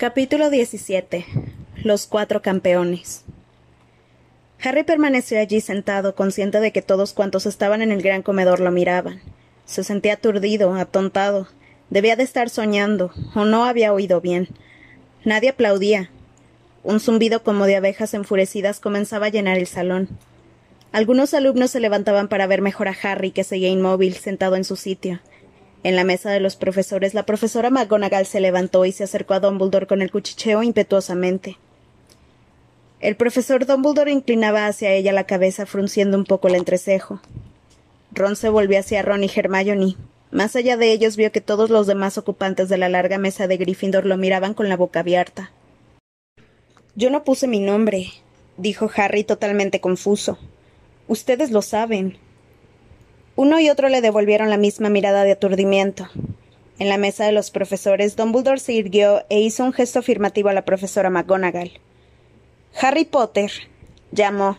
Capítulo 17. Los cuatro campeones. Harry permaneció allí sentado, consciente de que todos cuantos estaban en el gran comedor lo miraban. Se sentía aturdido, atontado. Debía de estar soñando, o no había oído bien. Nadie aplaudía. Un zumbido como de abejas enfurecidas comenzaba a llenar el salón. Algunos alumnos se levantaban para ver mejor a Harry, que seguía inmóvil, sentado en su sitio. En la mesa de los profesores, la profesora McGonagall se levantó y se acercó a Dumbledore con el cuchicheo impetuosamente. El profesor Dumbledore inclinaba hacia ella la cabeza, frunciendo un poco el entrecejo. Ron se volvió hacia Ron y Hermione. Más allá de ellos vio que todos los demás ocupantes de la larga mesa de Gryffindor lo miraban con la boca abierta. Yo no puse mi nombre, dijo Harry totalmente confuso. Ustedes lo saben. Uno y otro le devolvieron la misma mirada de aturdimiento. En la mesa de los profesores, Dumbledore se irguió e hizo un gesto afirmativo a la profesora McGonagall. Harry Potter, llamó.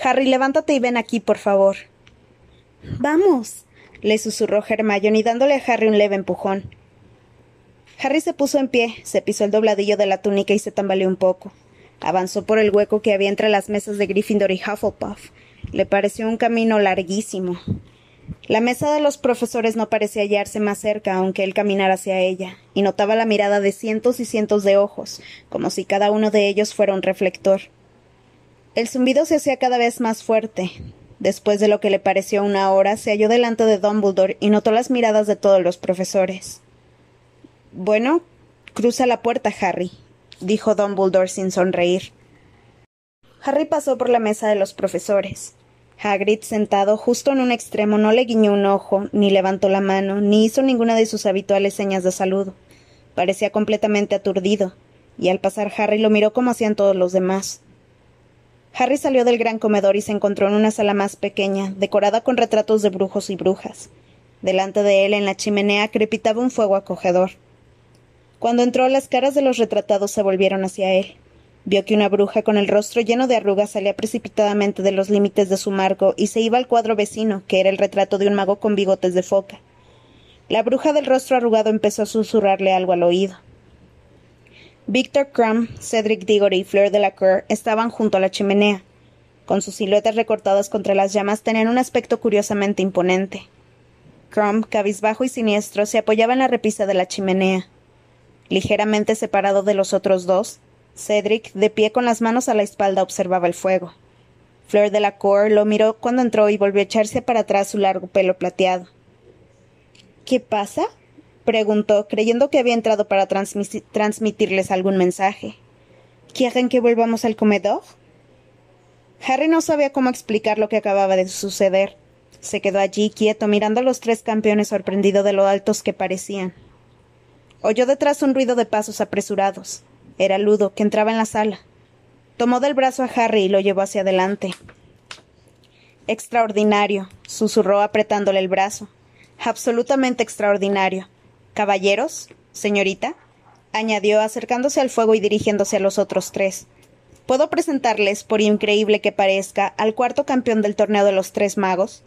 Harry, levántate y ven aquí, por favor. Vamos, le susurró Hermione dándole a Harry un leve empujón. Harry se puso en pie, se pisó el dobladillo de la túnica y se tambaleó un poco. Avanzó por el hueco que había entre las mesas de Gryffindor y Hufflepuff. Le pareció un camino larguísimo. La mesa de los profesores no parecía hallarse más cerca, aunque él caminara hacia ella, y notaba la mirada de cientos y cientos de ojos, como si cada uno de ellos fuera un reflector. El zumbido se hacía cada vez más fuerte. Después de lo que le pareció una hora, se halló delante de Dumbledore y notó las miradas de todos los profesores. Bueno, cruza la puerta, Harry, dijo Dumbledore sin sonreír. Harry pasó por la mesa de los profesores. Hagrid, sentado justo en un extremo, no le guiñó un ojo, ni levantó la mano, ni hizo ninguna de sus habituales señas de saludo. Parecía completamente aturdido, y al pasar Harry lo miró como hacían todos los demás. Harry salió del gran comedor y se encontró en una sala más pequeña, decorada con retratos de brujos y brujas. Delante de él, en la chimenea, crepitaba un fuego acogedor. Cuando entró, las caras de los retratados se volvieron hacia él. Vio que una bruja con el rostro lleno de arrugas salía precipitadamente de los límites de su marco y se iba al cuadro vecino, que era el retrato de un mago con bigotes de foca. La bruja del rostro arrugado empezó a susurrarle algo al oído. Victor Crumb, Cedric Diggory y Fleur Delacour estaban junto a la chimenea. Con sus siluetas recortadas contra las llamas tenían un aspecto curiosamente imponente. Crumb, cabizbajo y siniestro, se apoyaba en la repisa de la chimenea. Ligeramente separado de los otros dos, Cedric, de pie con las manos a la espalda, observaba el fuego. Fleur de lo miró cuando entró y volvió a echarse para atrás su largo pelo plateado. ¿Qué pasa? preguntó, creyendo que había entrado para transmitirles algún mensaje. ¿Quieren que volvamos al comedor? Harry no sabía cómo explicar lo que acababa de suceder. Se quedó allí quieto, mirando a los tres campeones sorprendido de lo altos que parecían. Oyó detrás un ruido de pasos apresurados. Era Ludo, que entraba en la sala. Tomó del brazo a Harry y lo llevó hacia adelante. Extraordinario, susurró apretándole el brazo. Absolutamente extraordinario. Caballeros, señorita, añadió acercándose al fuego y dirigiéndose a los otros tres. ¿Puedo presentarles, por increíble que parezca, al cuarto campeón del torneo de los tres magos?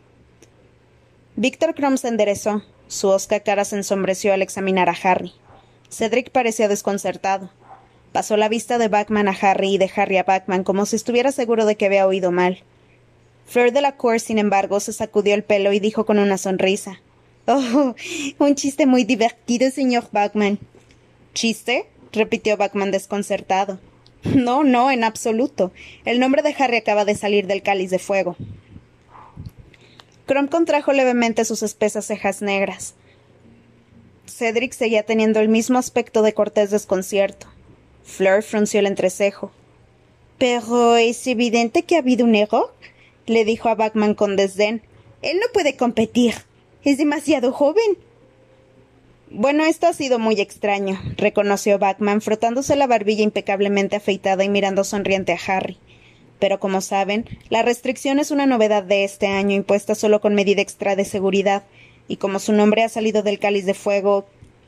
Víctor Crumb se enderezó. Su osca cara se ensombreció al examinar a Harry. Cedric parecía desconcertado. Pasó la vista de Batman a Harry y de Harry a Batman como si estuviera seguro de que había oído mal. Fleur de Cour, sin embargo, se sacudió el pelo y dijo con una sonrisa. Oh, un chiste muy divertido, señor Batman. ¿Chiste? repitió Batman desconcertado. No, no, en absoluto. El nombre de Harry acaba de salir del cáliz de fuego. Crom contrajo levemente sus espesas cejas negras. Cedric seguía teniendo el mismo aspecto de cortés desconcierto. Fleur frunció el entrecejo. Pero es evidente que ha habido un error, le dijo a Bachman con desdén. Él no puede competir. Es demasiado joven. Bueno, esto ha sido muy extraño, reconoció Bachman, frotándose la barbilla impecablemente afeitada y mirando sonriente a Harry. Pero como saben, la restricción es una novedad de este año impuesta solo con medida extra de seguridad, y como su nombre ha salido del cáliz de fuego,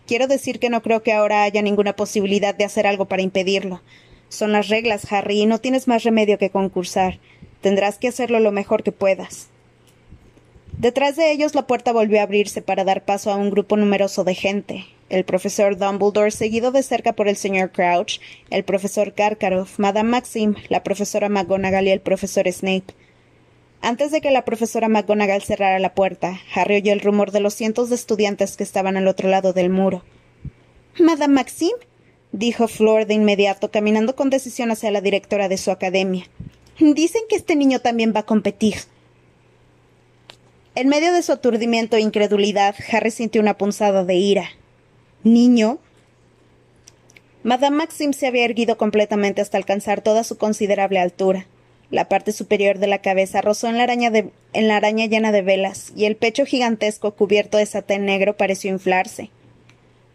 Quiero decir que no creo que ahora haya ninguna posibilidad de hacer algo para impedirlo. Son las reglas, Harry, y no tienes más remedio que concursar. Tendrás que hacerlo lo mejor que puedas. Detrás de ellos la puerta volvió a abrirse para dar paso a un grupo numeroso de gente. el profesor Dumbledore, seguido de cerca por el señor Crouch, el profesor Karkaroff, Madame Maxim, la profesora McGonagall y el profesor Snape. Antes de que la profesora McGonagall cerrara la puerta, Harry oyó el rumor de los cientos de estudiantes que estaban al otro lado del muro. Madame Maxim, dijo Flor de inmediato, caminando con decisión hacia la directora de su academia. Dicen que este niño también va a competir. En medio de su aturdimiento e incredulidad, Harry sintió una punzada de ira. ¿Niño? Madame Maxim se había erguido completamente hasta alcanzar toda su considerable altura. La parte superior de la cabeza rozó en la, araña en la araña llena de velas, y el pecho gigantesco cubierto de satén negro pareció inflarse.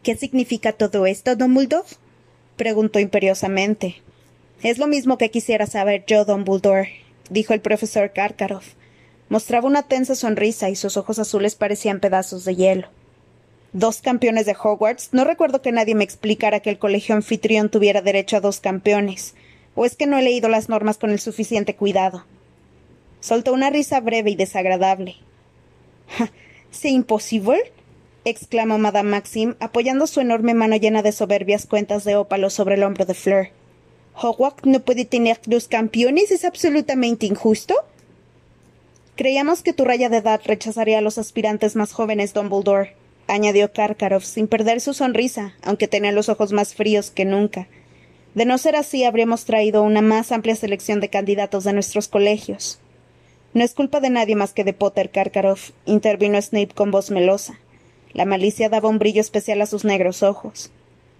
¿Qué significa todo esto, Dumbledore? preguntó imperiosamente. Es lo mismo que quisiera saber yo, Dumbledore, dijo el profesor Karkaroff. Mostraba una tensa sonrisa y sus ojos azules parecían pedazos de hielo. Dos campeones de Hogwarts. No recuerdo que nadie me explicara que el colegio anfitrión tuviera derecho a dos campeones. ¿O es que no he leído las normas con el suficiente cuidado? Soltó una risa breve y desagradable. ¿C'est imposible? exclamó Madame Maxim, apoyando su enorme mano llena de soberbias cuentas de ópalo sobre el hombro de Fleur. ¿Hogwarts no puede tener dos campeones? ¿Es absolutamente injusto? Creíamos que tu raya de edad rechazaría a los aspirantes más jóvenes, Dumbledore, añadió Karkaroff, sin perder su sonrisa, aunque tenía los ojos más fríos que nunca. De no ser así, habríamos traído una más amplia selección de candidatos de nuestros colegios. No es culpa de nadie más que de Potter, Karkaroff, intervino Snape con voz melosa. La malicia daba un brillo especial a sus negros ojos.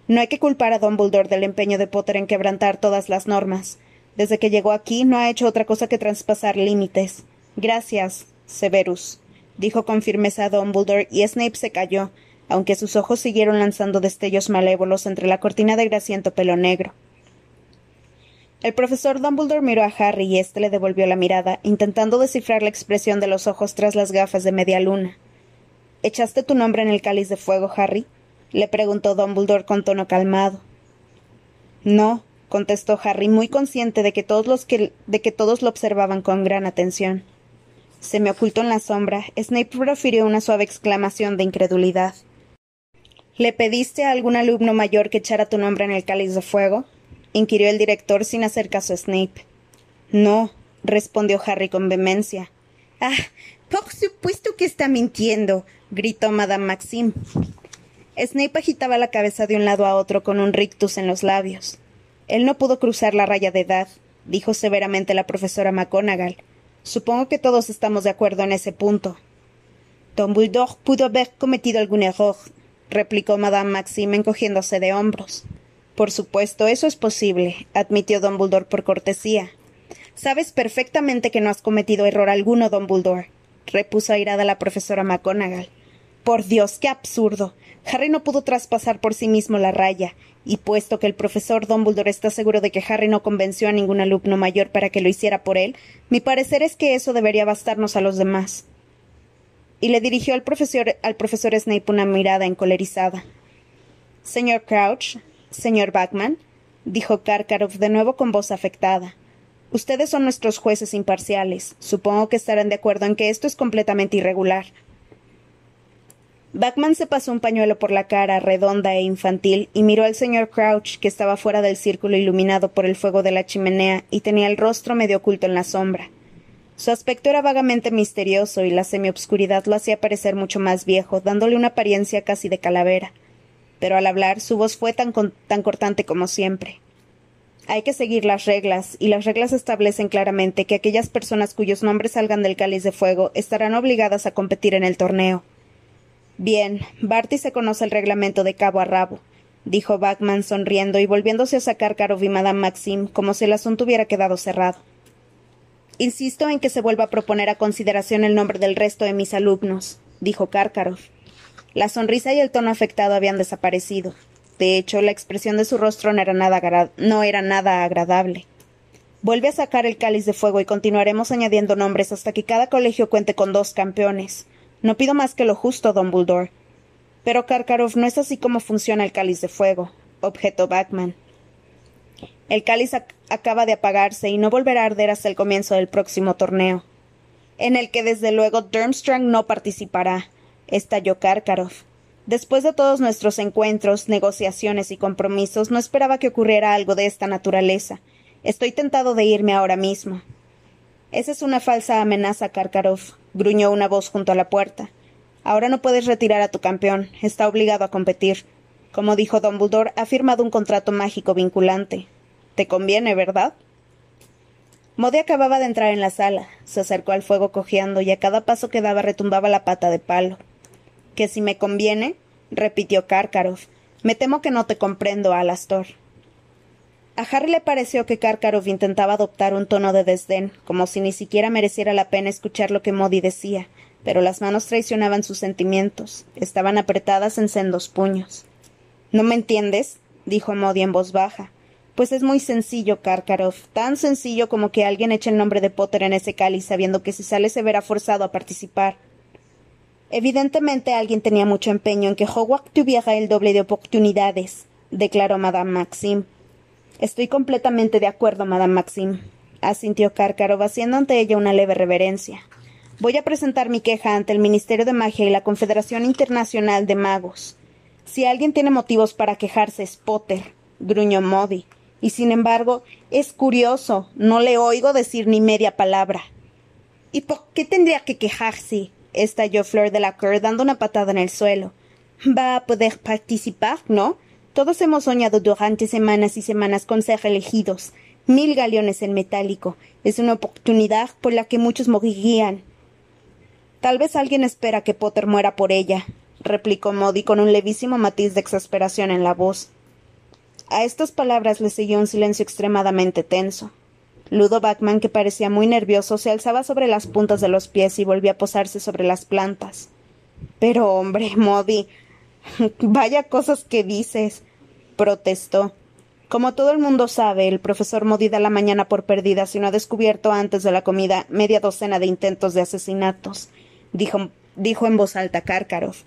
No hay que culpar a Dumbledore del empeño de Potter en quebrantar todas las normas. Desde que llegó aquí no ha hecho otra cosa que traspasar límites. Gracias, Severus, dijo con firmeza Dumbledore, y Snape se calló, aunque sus ojos siguieron lanzando destellos malévolos entre la cortina de grasiento pelo negro. El profesor Dumbledore miró a Harry y éste le devolvió la mirada, intentando descifrar la expresión de los ojos tras las gafas de media luna. ¿Echaste tu nombre en el cáliz de fuego, Harry? le preguntó Dumbledore con tono calmado. No, contestó Harry, muy consciente de que todos los que, de que todos lo observaban con gran atención. Se me ocultó en la sombra. Snape profirió una suave exclamación de incredulidad. ¿Le pediste a algún alumno mayor que echara tu nombre en el cáliz de fuego? inquirió el director sin hacer caso a Snape. No, respondió Harry con vehemencia. Ah, por supuesto que está mintiendo, gritó Madame Maxim. Snape agitaba la cabeza de un lado a otro con un rictus en los labios. Él no pudo cruzar la raya de edad, dijo severamente la profesora McGonagall. Supongo que todos estamos de acuerdo en ese punto. Dumbledore pudo haber cometido algún error, replicó Madame Maxime encogiéndose de hombros. Por supuesto, eso es posible, admitió Dumbledore por cortesía. Sabes perfectamente que no has cometido error alguno, Dumbledore, repuso airada la profesora McGonagall. Por Dios, qué absurdo. Harry no pudo traspasar por sí mismo la raya, y puesto que el profesor Dumbledore está seguro de que Harry no convenció a ningún alumno mayor para que lo hiciera por él, mi parecer es que eso debería bastarnos a los demás. Y le dirigió al profesor, al profesor Snape una mirada encolerizada. Señor Crouch, señor Backman, dijo Karkaroff de nuevo con voz afectada. Ustedes son nuestros jueces imparciales. Supongo que estarán de acuerdo en que esto es completamente irregular. Backman se pasó un pañuelo por la cara, redonda e infantil, y miró al señor Crouch, que estaba fuera del círculo iluminado por el fuego de la chimenea y tenía el rostro medio oculto en la sombra. Su aspecto era vagamente misterioso y la semiobscuridad lo hacía parecer mucho más viejo, dándole una apariencia casi de calavera. Pero al hablar su voz fue tan, tan cortante como siempre. Hay que seguir las reglas, y las reglas establecen claramente que aquellas personas cuyos nombres salgan del cáliz de fuego estarán obligadas a competir en el torneo. Bien, Barty se conoce el reglamento de cabo a rabo, dijo Bachman sonriendo y volviéndose a sacar Karov y Madame Maxim como si el asunto hubiera quedado cerrado. Insisto en que se vuelva a proponer a consideración el nombre del resto de mis alumnos, dijo Karkaroff. La sonrisa y el tono afectado habían desaparecido. De hecho, la expresión de su rostro no era nada, agradable. Vuelve a sacar el cáliz de fuego y continuaremos añadiendo nombres hasta que cada colegio cuente con dos campeones. No pido más que lo justo, Dumbledore. Pero Karkaroff no es así como funciona el cáliz de fuego, objetó Backman. El cáliz acaba de apagarse y no volverá a arder hasta el comienzo del próximo torneo, en el que desde luego Durmstrang no participará, estalló Karkaroff. Después de todos nuestros encuentros, negociaciones y compromisos, no esperaba que ocurriera algo de esta naturaleza. Estoy tentado de irme ahora mismo. Esa es una falsa amenaza, Karkarov, gruñó una voz junto a la puerta. Ahora no puedes retirar a tu campeón. Está obligado a competir. Como dijo Dumbledore, ha firmado un contrato mágico vinculante. Te conviene, ¿verdad? Modi acababa de entrar en la sala. Se acercó al fuego cojeando y a cada paso que daba retumbaba la pata de palo. ¿Que si me conviene? repitió Karkarov. Me temo que no te comprendo, Alastor. A Harry le pareció que Karkarov intentaba adoptar un tono de desdén, como si ni siquiera mereciera la pena escuchar lo que Modi decía, pero las manos traicionaban sus sentimientos. Estaban apretadas en sendos puños. ¿No me entiendes? dijo Modi en voz baja. Pues es muy sencillo, Karkarov, tan sencillo como que alguien eche el nombre de Potter en ese cáliz sabiendo que si sale se verá forzado a participar. Evidentemente alguien tenía mucho empeño en que Hogwarts tuviera el doble de oportunidades, declaró Madame Maxim. Estoy completamente de acuerdo, Madame Maxim, asintió Karkarov, haciendo ante ella una leve reverencia. Voy a presentar mi queja ante el Ministerio de Magia y la Confederación Internacional de Magos. Si alguien tiene motivos para quejarse es Potter, gruñó Modi. Y sin embargo, es curioso, no le oigo decir ni media palabra. ¿Y por qué tendría que quejarse? estalló Fleur de la Cour dando una patada en el suelo. Va a poder participar, ¿no? Todos hemos soñado durante semanas y semanas con ser elegidos. Mil galeones en metálico. Es una oportunidad por la que muchos morirían. Tal vez alguien espera que Potter muera por ella, replicó Modi con un levísimo matiz de exasperación en la voz. A estas palabras le siguió un silencio extremadamente tenso. Ludo Backman, que parecía muy nervioso, se alzaba sobre las puntas de los pies y volvía a posarse sobre las plantas. Pero, hombre, Modi. Vaya cosas que dices. protestó. Como todo el mundo sabe, el profesor Modi da la mañana por perdida si no ha descubierto antes de la comida media docena de intentos de asesinatos, dijo, dijo en voz alta Karkarov.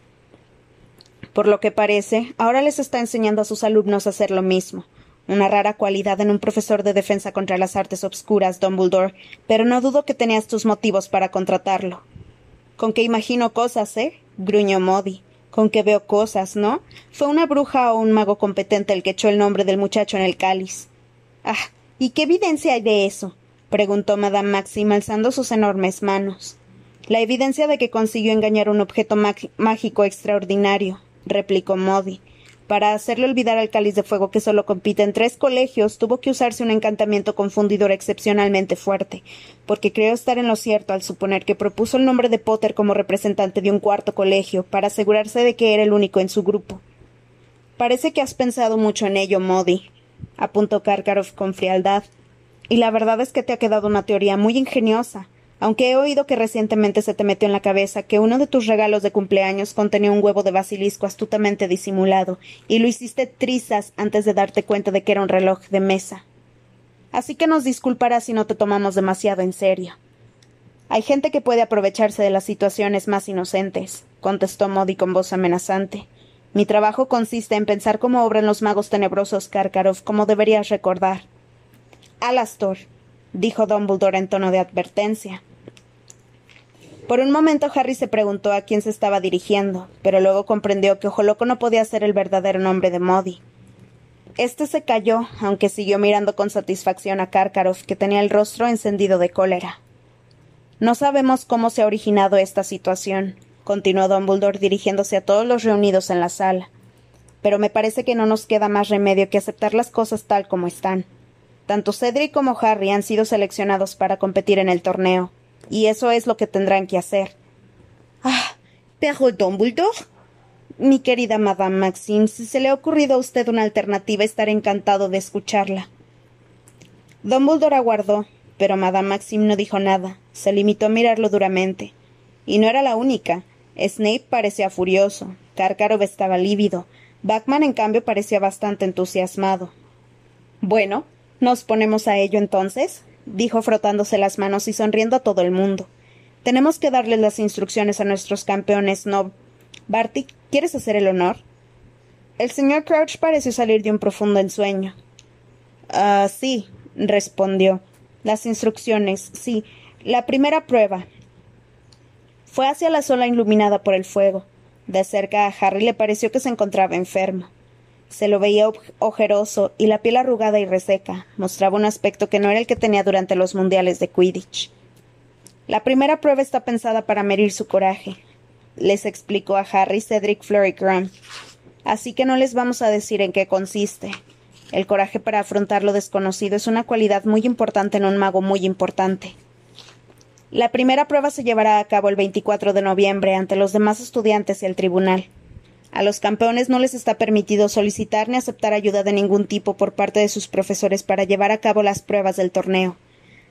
Por lo que parece, ahora les está enseñando a sus alumnos a hacer lo mismo una rara cualidad en un profesor de defensa contra las artes obscuras, Dumbledore, pero no dudo que tenías tus motivos para contratarlo. Con que imagino cosas, ¿eh? gruñó Modi. Con que veo cosas, ¿no? Fue una bruja o un mago competente el que echó el nombre del muchacho en el cáliz. Ah, ¿y qué evidencia hay de eso? preguntó Madame Maxim alzando sus enormes manos. La evidencia de que consiguió engañar un objeto mágico extraordinario, replicó Modi. Para hacerle olvidar al cáliz de fuego que solo compite en tres colegios, tuvo que usarse un encantamiento confundidor excepcionalmente fuerte, porque creo estar en lo cierto al suponer que propuso el nombre de Potter como representante de un cuarto colegio, para asegurarse de que era el único en su grupo. Parece que has pensado mucho en ello, Modi, apuntó Karkaroff con frialdad. Y la verdad es que te ha quedado una teoría muy ingeniosa aunque he oído que recientemente se te metió en la cabeza que uno de tus regalos de cumpleaños contenía un huevo de basilisco astutamente disimulado, y lo hiciste trizas antes de darte cuenta de que era un reloj de mesa. Así que nos disculparás si no te tomamos demasiado en serio. Hay gente que puede aprovecharse de las situaciones más inocentes, contestó Modi con voz amenazante. Mi trabajo consiste en pensar cómo obran los magos tenebrosos, Karkarov, como deberías recordar. Alastor, dijo Dumbledore en tono de advertencia. Por un momento Harry se preguntó a quién se estaba dirigiendo, pero luego comprendió que Ojoloco no podía ser el verdadero nombre de Modi. Este se calló, aunque siguió mirando con satisfacción a Karkaroff, que tenía el rostro encendido de cólera. No sabemos cómo se ha originado esta situación, continuó Dumbledore dirigiéndose a todos los reunidos en la sala. Pero me parece que no nos queda más remedio que aceptar las cosas tal como están. Tanto Cedric como Harry han sido seleccionados para competir en el torneo, y eso es lo que tendrán que hacer. Ah, pero Dumbledore. Mi querida Madame Maxime, si se le ha ocurrido a usted una alternativa, estaré encantado de escucharla. Dumbledore aguardó, pero Madame Maxime no dijo nada, se limitó a mirarlo duramente. Y no era la única. Snape parecía furioso, Karkarov estaba lívido, Backman en cambio parecía bastante entusiasmado. Bueno, ¿Nos ponemos a ello entonces? Dijo frotándose las manos y sonriendo a todo el mundo. Tenemos que darles las instrucciones a nuestros campeones, ¿no? Barty, ¿quieres hacer el honor? El señor Crouch pareció salir de un profundo ensueño. Ah, sí, respondió. Las instrucciones, sí. La primera prueba. Fue hacia la sola iluminada por el fuego. De cerca a Harry le pareció que se encontraba enfermo. Se lo veía ojeroso y la piel arrugada y reseca. Mostraba un aspecto que no era el que tenía durante los mundiales de Quidditch. La primera prueba está pensada para medir su coraje, les explicó a Harry Cedric Flurry Así que no les vamos a decir en qué consiste. El coraje para afrontar lo desconocido es una cualidad muy importante en un mago muy importante. La primera prueba se llevará a cabo el 24 de noviembre ante los demás estudiantes y el tribunal. A los campeones no les está permitido solicitar ni aceptar ayuda de ningún tipo por parte de sus profesores para llevar a cabo las pruebas del torneo.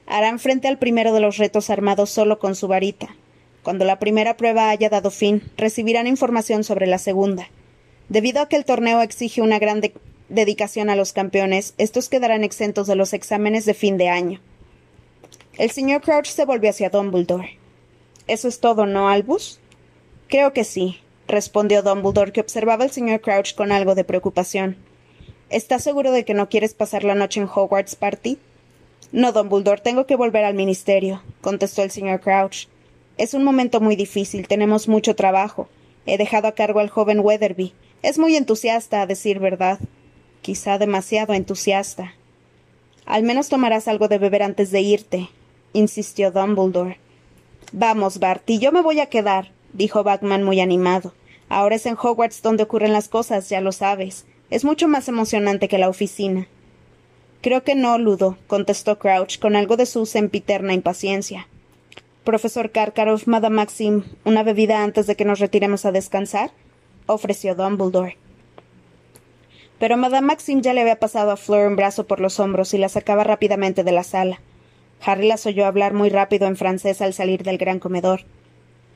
Harán frente al primero de los retos armados solo con su varita. Cuando la primera prueba haya dado fin, recibirán información sobre la segunda. Debido a que el torneo exige una gran dedicación a los campeones, estos quedarán exentos de los exámenes de fin de año. El señor Crouch se volvió hacia Dumbledore. ¿Eso es todo, no, Albus? Creo que sí, respondió Dumbledore, que observaba al señor Crouch con algo de preocupación. ¿Estás seguro de que no quieres pasar la noche en Hogwarts Party? No, Dumbledore, tengo que volver al ministerio, contestó el señor Crouch. Es un momento muy difícil, tenemos mucho trabajo. He dejado a cargo al joven Weatherby. Es muy entusiasta, a decir verdad. Quizá demasiado entusiasta. Al menos tomarás algo de beber antes de irte, insistió Dumbledore. Vamos, Barty, yo me voy a quedar, dijo Batman muy animado. Ahora es en Hogwarts donde ocurren las cosas, ya lo sabes. Es mucho más emocionante que la oficina. Creo que no, Ludo, contestó Crouch con algo de su sempiterna impaciencia. Profesor Karkaroff, Madame Maxim, ¿una bebida antes de que nos retiremos a descansar? ofreció Dumbledore. Pero Madame Maxim ya le había pasado a Fleur un brazo por los hombros y la sacaba rápidamente de la sala. Harry las oyó hablar muy rápido en francés al salir del gran comedor.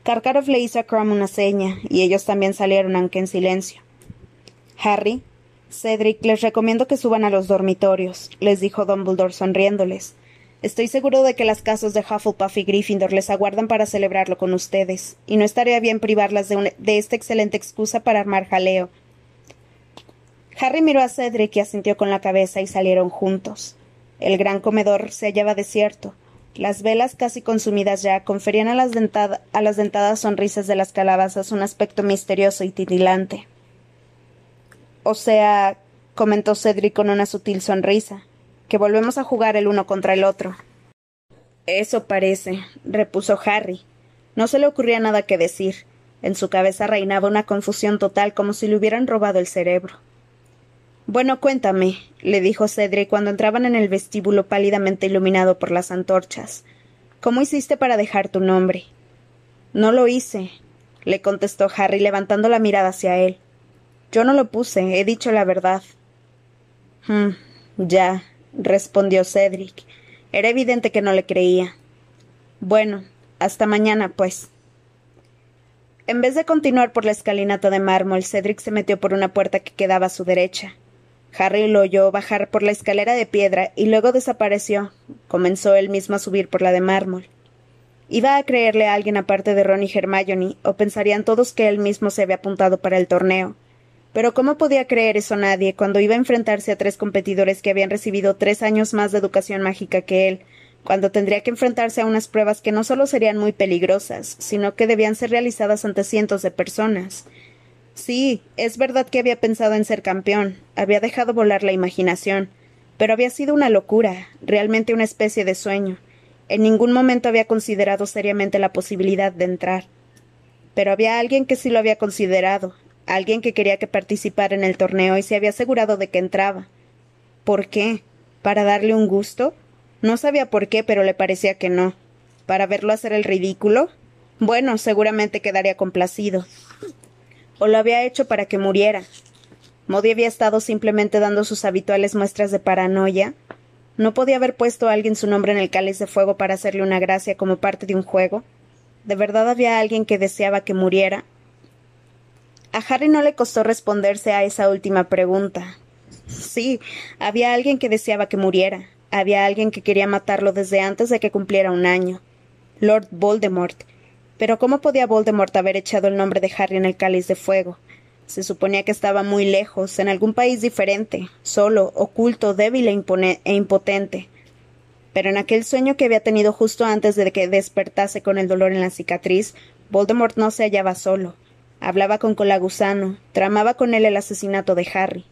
Karkaroff le hizo a Crumb una seña, y ellos también salieron, aunque en silencio. Harry, Cedric, les recomiendo que suban a los dormitorios, les dijo Dumbledore sonriéndoles. Estoy seguro de que las casas de Hufflepuff y Gryffindor les aguardan para celebrarlo con ustedes, y no estaría bien privarlas de, de esta excelente excusa para armar jaleo. Harry miró a Cedric y asintió con la cabeza y salieron juntos. El gran comedor se hallaba desierto. Las velas casi consumidas ya conferían a las, a las dentadas sonrisas de las calabazas un aspecto misterioso y titilante. O sea, comentó Cedric con una sutil sonrisa, que volvemos a jugar el uno contra el otro. Eso parece, repuso Harry. No se le ocurría nada que decir. En su cabeza reinaba una confusión total como si le hubieran robado el cerebro. Bueno, cuéntame, le dijo Cedric cuando entraban en el vestíbulo pálidamente iluminado por las antorchas. ¿Cómo hiciste para dejar tu nombre? No lo hice, le contestó Harry levantando la mirada hacia él. Yo no lo puse, he dicho la verdad. Hmm, ya, respondió Cedric. Era evidente que no le creía. Bueno, hasta mañana, pues. En vez de continuar por la escalinata de mármol, Cedric se metió por una puerta que quedaba a su derecha. Harry lo oyó bajar por la escalera de piedra y luego desapareció. Comenzó él mismo a subir por la de mármol. Iba a creerle a alguien aparte de Ron y Hermione, o pensarían todos que él mismo se había apuntado para el torneo. Pero ¿cómo podía creer eso nadie cuando iba a enfrentarse a tres competidores que habían recibido tres años más de educación mágica que él, cuando tendría que enfrentarse a unas pruebas que no solo serían muy peligrosas, sino que debían ser realizadas ante cientos de personas, Sí, es verdad que había pensado en ser campeón, había dejado volar la imaginación, pero había sido una locura, realmente una especie de sueño. En ningún momento había considerado seriamente la posibilidad de entrar. Pero había alguien que sí lo había considerado, alguien que quería que participara en el torneo y se había asegurado de que entraba. ¿Por qué? ¿Para darle un gusto? No sabía por qué, pero le parecía que no. ¿Para verlo hacer el ridículo? Bueno, seguramente quedaría complacido o lo había hecho para que muriera. Modi había estado simplemente dando sus habituales muestras de paranoia. ¿No podía haber puesto a alguien su nombre en el cáliz de fuego para hacerle una gracia como parte de un juego? ¿De verdad había alguien que deseaba que muriera? A Harry no le costó responderse a esa última pregunta. Sí, había alguien que deseaba que muriera. Había alguien que quería matarlo desde antes de que cumpliera un año. Lord Voldemort, pero ¿cómo podía Voldemort haber echado el nombre de Harry en el cáliz de fuego? Se suponía que estaba muy lejos, en algún país diferente, solo, oculto, débil e, e, impotente. Pero en aquel sueño que había tenido justo antes de que despertase con el dolor en la cicatriz, Voldemort no se hallaba solo. Hablaba con Colagusano, tramaba con él el asesinato de Harry.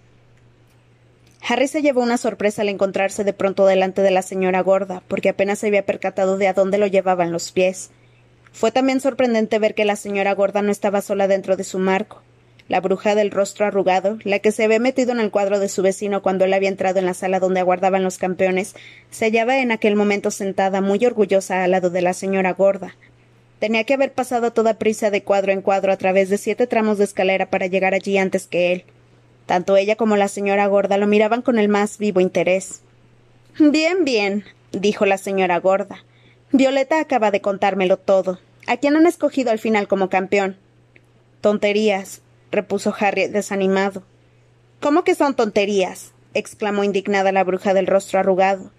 Harry se llevó una sorpresa al encontrarse de pronto delante de la señora gorda, porque apenas se había percatado de a dónde lo llevaban los pies. Fue también sorprendente ver que la señora gorda no estaba sola dentro de su marco. La bruja del rostro arrugado, la que se había metido en el cuadro de su vecino cuando él había entrado en la sala donde aguardaban los campeones, se hallaba en aquel momento sentada muy orgullosa al lado de la señora gorda. Tenía que haber pasado toda prisa de cuadro en cuadro a través de siete tramos de escalera para llegar allí antes que él. Tanto ella como la señora gorda lo miraban con el más vivo interés. Bien, bien, dijo la señora gorda. Violeta acaba de contármelo todo. ¿A quién han escogido al final como campeón? Tonterías, repuso Harry desanimado. ¿Cómo que son tonterías? exclamó indignada la bruja del rostro arrugado.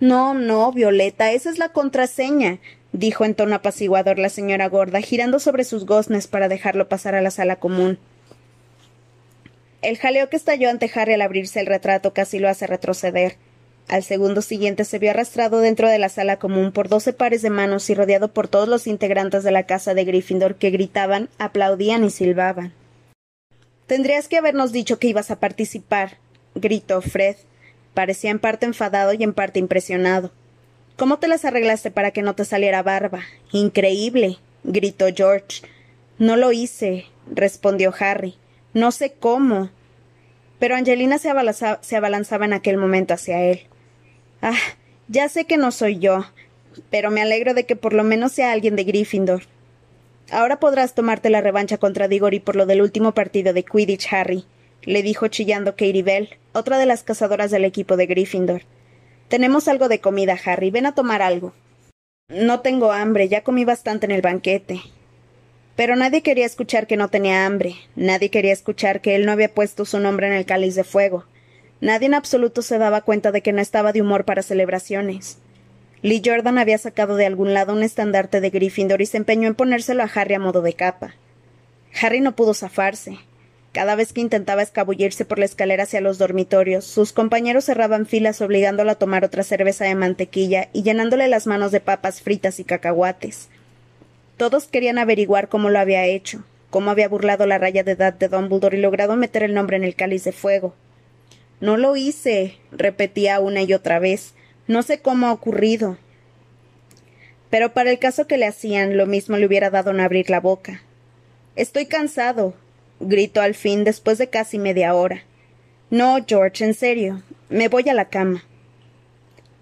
No, no, Violeta, esa es la contraseña, dijo en tono apaciguador la señora gorda, girando sobre sus goznes para dejarlo pasar a la sala común. El jaleo que estalló ante Harry al abrirse el retrato casi lo hace retroceder. Al segundo siguiente se vio arrastrado dentro de la sala común por doce pares de manos y rodeado por todos los integrantes de la casa de Gryffindor que gritaban, aplaudían y silbaban. Tendrías que habernos dicho que ibas a participar, gritó Fred. Parecía en parte enfadado y en parte impresionado. ¿Cómo te las arreglaste para que no te saliera barba? Increíble, gritó George. No lo hice, respondió Harry. No sé cómo. Pero Angelina se, abalanzaba en aquel momento hacia él. Ah, ya sé que no soy yo, pero me alegro de que por lo menos sea alguien de Gryffindor. Ahora podrás tomarte la revancha contra Diggory por lo del último partido de Quidditch, Harry, le dijo chillando Katie Bell, otra de las cazadoras del equipo de Gryffindor. Tenemos algo de comida, Harry. Ven a tomar algo. No tengo hambre, ya comí bastante en el banquete. Pero nadie quería escuchar que no tenía hambre, nadie quería escuchar que él no había puesto su nombre en el cáliz de fuego. Nadie en absoluto se daba cuenta de que no estaba de humor para celebraciones. Lee Jordan había sacado de algún lado un estandarte de Gryffindor y se empeñó en ponérselo a Harry a modo de capa. Harry no pudo zafarse. Cada vez que intentaba escabullirse por la escalera hacia los dormitorios, sus compañeros cerraban filas obligándolo a tomar otra cerveza de mantequilla y llenándole las manos de papas fritas y cacahuates. Todos querían averiguar cómo lo había hecho, cómo había burlado la raya de edad de Dumbledore y logrado meter el nombre en el cáliz de fuego. No lo hice, repetía una y otra vez. No sé cómo ha ocurrido. Pero para el caso que le hacían, lo mismo le hubiera dado en abrir la boca. Estoy cansado, gritó al fin después de casi media hora. No, George, en serio. Me voy a la cama.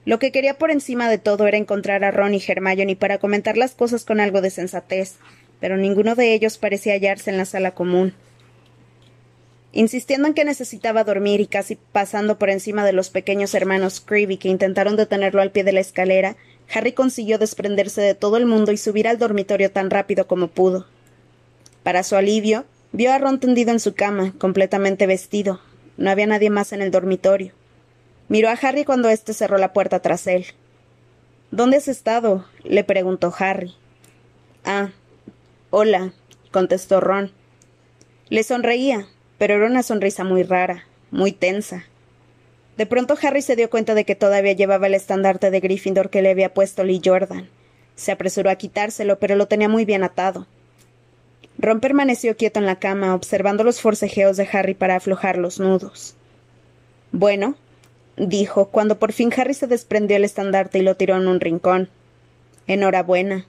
Lo que quería por encima de todo era encontrar a Ron y Hermione para comentar las cosas con algo de sensatez, pero ninguno de ellos parecía hallarse en la sala común. Insistiendo en que necesitaba dormir y casi pasando por encima de los pequeños hermanos Creevy que intentaron detenerlo al pie de la escalera, Harry consiguió desprenderse de todo el mundo y subir al dormitorio tan rápido como pudo. Para su alivio, vio a Ron tendido en su cama, completamente vestido. No había nadie más en el dormitorio. Miró a Harry cuando éste cerró la puerta tras él. ¿Dónde has estado? le preguntó Harry. Ah, hola, contestó Ron. Le sonreía, pero era una sonrisa muy rara, muy tensa. De pronto Harry se dio cuenta de que todavía llevaba el estandarte de Gryffindor que le había puesto Lee Jordan. Se apresuró a quitárselo, pero lo tenía muy bien atado. Ron permaneció quieto en la cama, observando los forcejeos de Harry para aflojar los nudos. Bueno, dijo, cuando por fin Harry se desprendió el estandarte y lo tiró en un rincón. Enhorabuena.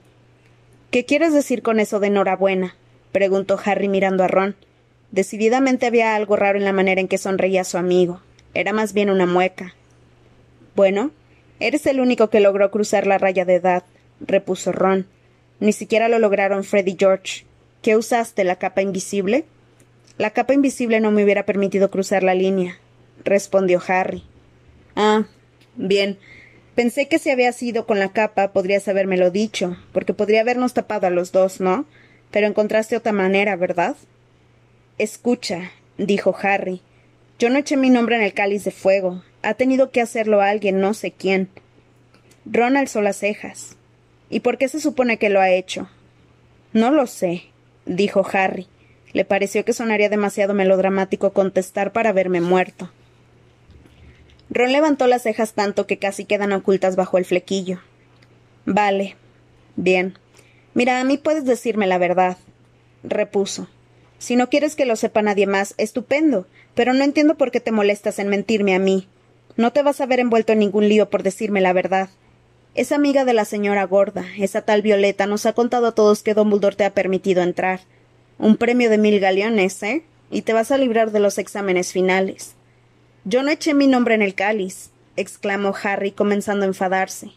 ¿Qué quieres decir con eso de enhorabuena? preguntó Harry mirando a Ron. Decididamente había algo raro en la manera en que sonreía su amigo. Era más bien una mueca. Bueno, eres el único que logró cruzar la raya de edad, repuso Ron. Ni siquiera lo lograron Fred y George. ¿Qué usaste, la capa invisible? La capa invisible no me hubiera permitido cruzar la línea, respondió Harry. Ah, bien. Pensé que si había sido con la capa podrías habérmelo dicho, porque podría habernos tapado a los dos, ¿no? Pero encontraste otra manera, ¿verdad? Escucha, dijo Harry. Yo no eché mi nombre en el cáliz de fuego. Ha tenido que hacerlo alguien, no sé quién. Ron alzó las cejas. ¿Y por qué se supone que lo ha hecho? No lo sé, dijo Harry. Le pareció que sonaría demasiado melodramático contestar para verme muerto. Ron levantó las cejas tanto que casi quedan ocultas bajo el flequillo. Vale. Bien. Mira, a mí puedes decirme la verdad, repuso. Si no quieres que lo sepa nadie más, estupendo, pero no entiendo por qué te molestas en mentirme a mí. No te vas a ver envuelto en ningún lío por decirme la verdad. Es amiga de la señora gorda, esa tal Violeta nos ha contado a todos que Dumbledore te ha permitido entrar. Un premio de mil galeones, ¿eh? Y te vas a librar de los exámenes finales. Yo no eché mi nombre en el cáliz, exclamó Harry, comenzando a enfadarse.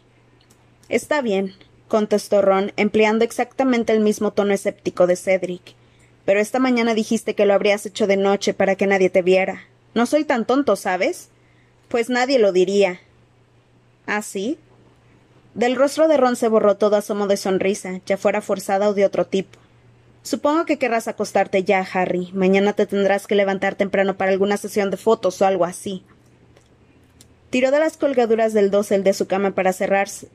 Está bien, contestó Ron, empleando exactamente el mismo tono escéptico de Cedric. Pero esta mañana dijiste que lo habrías hecho de noche para que nadie te viera. No soy tan tonto, ¿sabes? Pues nadie lo diría. ¿Ah, sí? Del rostro de Ron se borró todo asomo de sonrisa, ya fuera forzada o de otro tipo. Supongo que querrás acostarte ya, Harry. Mañana te tendrás que levantar temprano para alguna sesión de fotos o algo así. Tiró de las colgaduras del dosel de su cama para,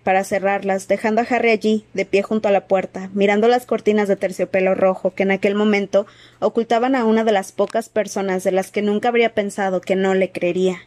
para cerrarlas, dejando a Harry allí, de pie junto a la puerta, mirando las cortinas de terciopelo rojo que en aquel momento ocultaban a una de las pocas personas de las que nunca habría pensado que no le creería.